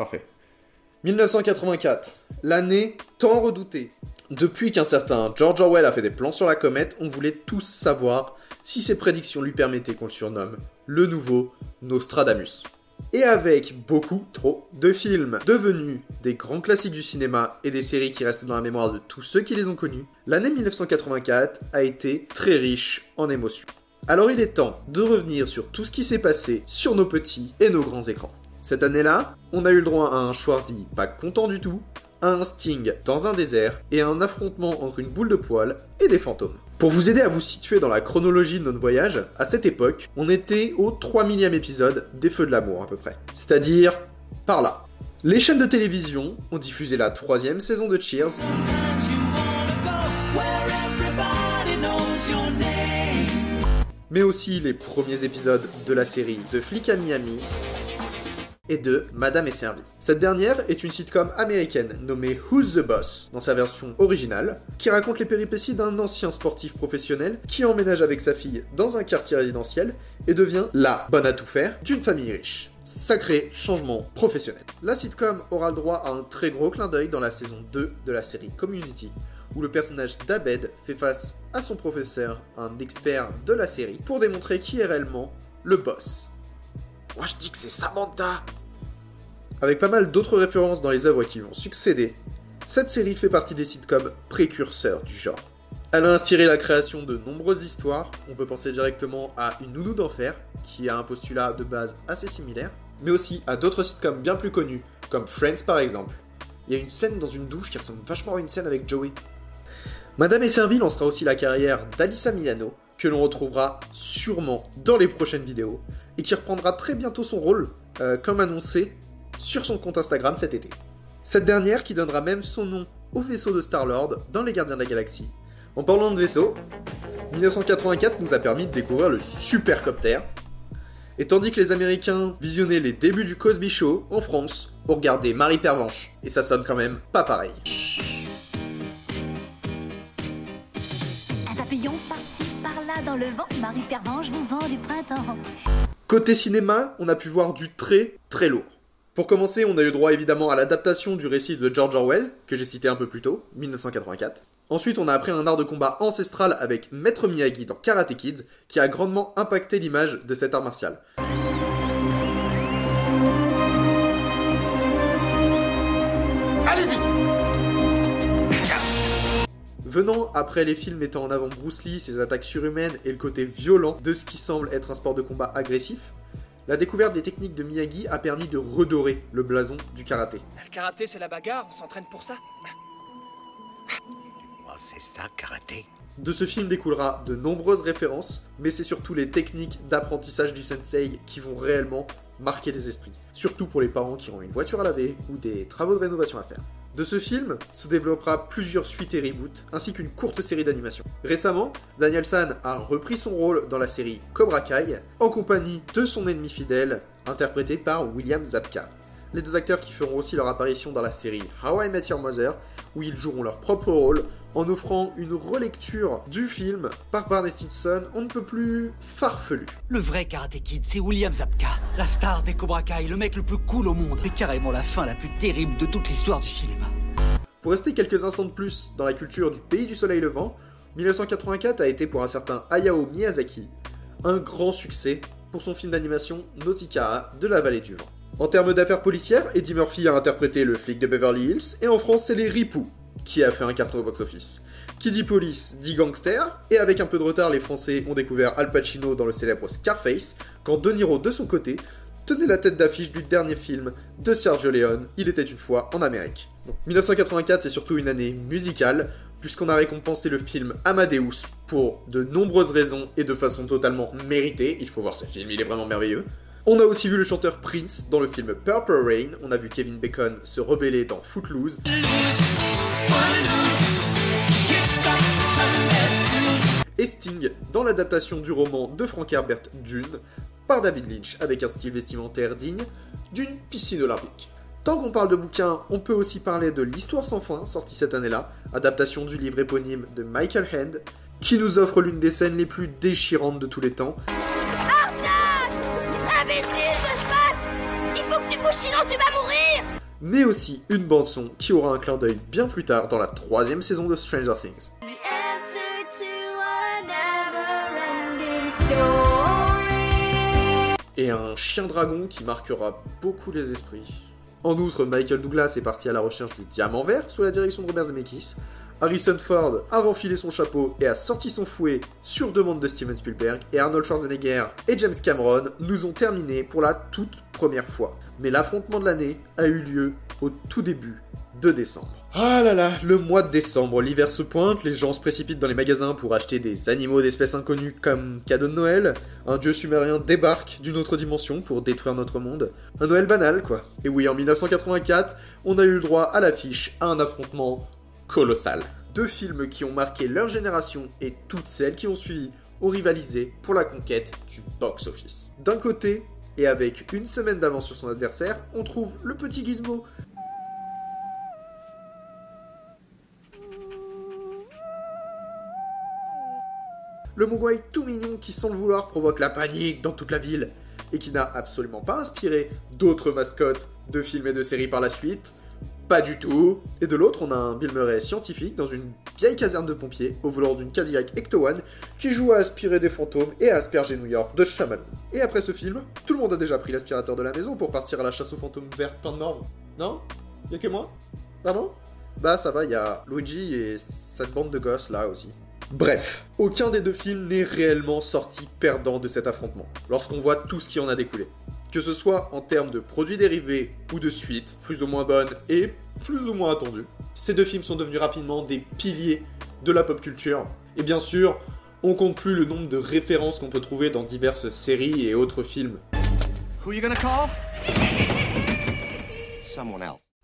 Parfait. 1984, l'année tant redoutée. Depuis qu'un certain George Orwell a fait des plans sur la comète, on voulait tous savoir si ses prédictions lui permettaient qu'on le surnomme le nouveau Nostradamus. Et avec beaucoup trop de films devenus des grands classiques du cinéma et des séries qui restent dans la mémoire de tous ceux qui les ont connus, l'année 1984 a été très riche en émotions. Alors il est temps de revenir sur tout ce qui s'est passé sur nos petits et nos grands écrans. Cette année-là, on a eu le droit à un Schwarzy pas content du tout, à un Sting dans un désert et à un affrontement entre une boule de poils et des fantômes. Pour vous aider à vous situer dans la chronologie de notre voyage, à cette époque, on était au 3 millième épisode des Feux de l'amour à peu près. C'est-à-dire par là. Les chaînes de télévision ont diffusé la troisième saison de Cheers. Mais aussi les premiers épisodes de la série De flics à Miami et de Madame est servie. Cette dernière est une sitcom américaine nommée Who's the Boss dans sa version originale, qui raconte les péripéties d'un ancien sportif professionnel qui emménage avec sa fille dans un quartier résidentiel et devient la bonne à tout faire d'une famille riche. Sacré changement professionnel. La sitcom aura le droit à un très gros clin d'œil dans la saison 2 de la série Community, où le personnage d'Abed fait face à son professeur, un expert de la série, pour démontrer qui est réellement le boss. Moi je dis que c'est Samantha Avec pas mal d'autres références dans les œuvres qui lui ont succédé, cette série fait partie des sitcoms précurseurs du genre. Elle a inspiré la création de nombreuses histoires, on peut penser directement à Une nounou d'enfer, qui a un postulat de base assez similaire, mais aussi à d'autres sitcoms bien plus connus, comme Friends par exemple. Il y a une scène dans une douche qui ressemble vachement à une scène avec Joey. Madame et Servie lancera aussi la carrière d'Alissa Milano, que l'on retrouvera sûrement dans les prochaines vidéos, et qui reprendra très bientôt son rôle, euh, comme annoncé sur son compte Instagram cet été. Cette dernière qui donnera même son nom au vaisseau de Star-Lord dans Les Gardiens de la Galaxie. En parlant de vaisseau, 1984 nous a permis de découvrir le supercopter. Et tandis que les Américains visionnaient les débuts du Cosby Show en France, on regardait Marie Pervenche. Et ça sonne quand même pas pareil. Un papillon par-ci, par-là dans le vent, Marie Pervenche vous vend du printemps. Côté cinéma, on a pu voir du très très lourd. Pour commencer, on a eu droit évidemment à l'adaptation du récit de George Orwell, que j'ai cité un peu plus tôt, 1984. Ensuite, on a appris un art de combat ancestral avec Maître Miyagi dans Karate Kids, qui a grandement impacté l'image de cet art martial. Venant après les films mettant en avant Bruce Lee, ses attaques surhumaines et le côté violent de ce qui semble être un sport de combat agressif, la découverte des techniques de Miyagi a permis de redorer le blason du karaté. Le karaté, c'est la bagarre, on s'entraîne pour ça. Oh, c'est ça, karaté De ce film découlera de nombreuses références, mais c'est surtout les techniques d'apprentissage du sensei qui vont réellement marquer les esprits. Surtout pour les parents qui ont une voiture à laver ou des travaux de rénovation à faire. De ce film se développera plusieurs suites et reboots, ainsi qu'une courte série d'animation. Récemment, Daniel San a repris son rôle dans la série Cobra Kai, en compagnie de son ennemi fidèle, interprété par William Zabka. Les deux acteurs qui feront aussi leur apparition dans la série How I Met Your Mother, où ils joueront leur propre rôle, en offrant une relecture du film par Barney Stinson, on ne peut plus farfelu. Le vrai Karate Kid, c'est William Zabka, la star des Cobra Kai, le mec le plus cool au monde, et carrément la fin la plus terrible de toute l'histoire du cinéma. Pour rester quelques instants de plus dans la culture du pays du soleil levant, 1984 a été pour un certain Hayao Miyazaki un grand succès pour son film d'animation Nausicaa de la vallée du vent. En termes d'affaires policières, Eddie Murphy a interprété le flic de Beverly Hills, et en France c'est les Ripoux qui a fait un carton au box-office. Qui dit police dit gangster, et avec un peu de retard, les Français ont découvert Al Pacino dans le célèbre Scarface, quand De Niro, de son côté, tenait la tête d'affiche du dernier film de Sergio Leone, Il était une fois en Amérique. Donc, 1984, c'est surtout une année musicale, puisqu'on a récompensé le film Amadeus pour de nombreuses raisons et de façon totalement méritée. Il faut voir ce film, il est vraiment merveilleux. On a aussi vu le chanteur Prince dans le film Purple Rain, on a vu Kevin Bacon se rebeller dans Footloose. Et Sting dans l'adaptation du roman de Frank Herbert Dune par David Lynch avec un style vestimentaire digne d'une piscine olympique. Tant qu'on parle de bouquins, on peut aussi parler de L'Histoire sans fin, sorti cette année-là, adaptation du livre éponyme de Michael Hand, qui nous offre l'une des scènes les plus déchirantes de tous les temps. Mais aussi une bande-son qui aura un clin d'œil bien plus tard dans la troisième saison de Stranger Things. Et un chien dragon qui marquera beaucoup les esprits. En outre, Michael Douglas est parti à la recherche du diamant vert sous la direction de Robert Zemeckis. Harrison Ford a renfilé son chapeau et a sorti son fouet sur demande de Steven Spielberg. Et Arnold Schwarzenegger et James Cameron nous ont terminé pour la toute première fois. Mais l'affrontement de l'année a eu lieu au tout début de décembre. Ah là là, le mois de décembre, l'hiver se pointe, les gens se précipitent dans les magasins pour acheter des animaux d'espèces inconnues comme cadeau de Noël, un dieu sumérien débarque d'une autre dimension pour détruire notre monde, un Noël banal quoi. Et oui, en 1984, on a eu le droit à l'affiche à un affrontement colossal. Deux films qui ont marqué leur génération et toutes celles qui ont suivi ont rivalisé pour la conquête du box-office. D'un côté, et avec une semaine d'avance sur son adversaire, on trouve le petit gizmo Le Mogwai tout mignon qui, sans le vouloir, provoque la panique dans toute la ville et qui n'a absolument pas inspiré d'autres mascottes de films et de séries par la suite. Pas du tout. Et de l'autre, on a un Bill Murray scientifique dans une vieille caserne de pompiers au volant d'une Cadillac Ecto One qui joue à aspirer des fantômes et à asperger New York de Shyamalan. Et après ce film, tout le monde a déjà pris l'aspirateur de la maison pour partir à la chasse aux fantômes verts plein de morts. Non? Y'a que moi? Pardon Bah ça va, il y a Luigi et cette bande de gosses là aussi. Bref, aucun des deux films n'est réellement sorti perdant de cet affrontement, lorsqu'on voit tout ce qui en a découlé. Que ce soit en termes de produits dérivés ou de suites, plus ou moins bonnes et plus ou moins attendues, ces deux films sont devenus rapidement des piliers de la pop culture. Et bien sûr, on compte plus le nombre de références qu'on peut trouver dans diverses séries et autres films. Who you gonna call? Someone else.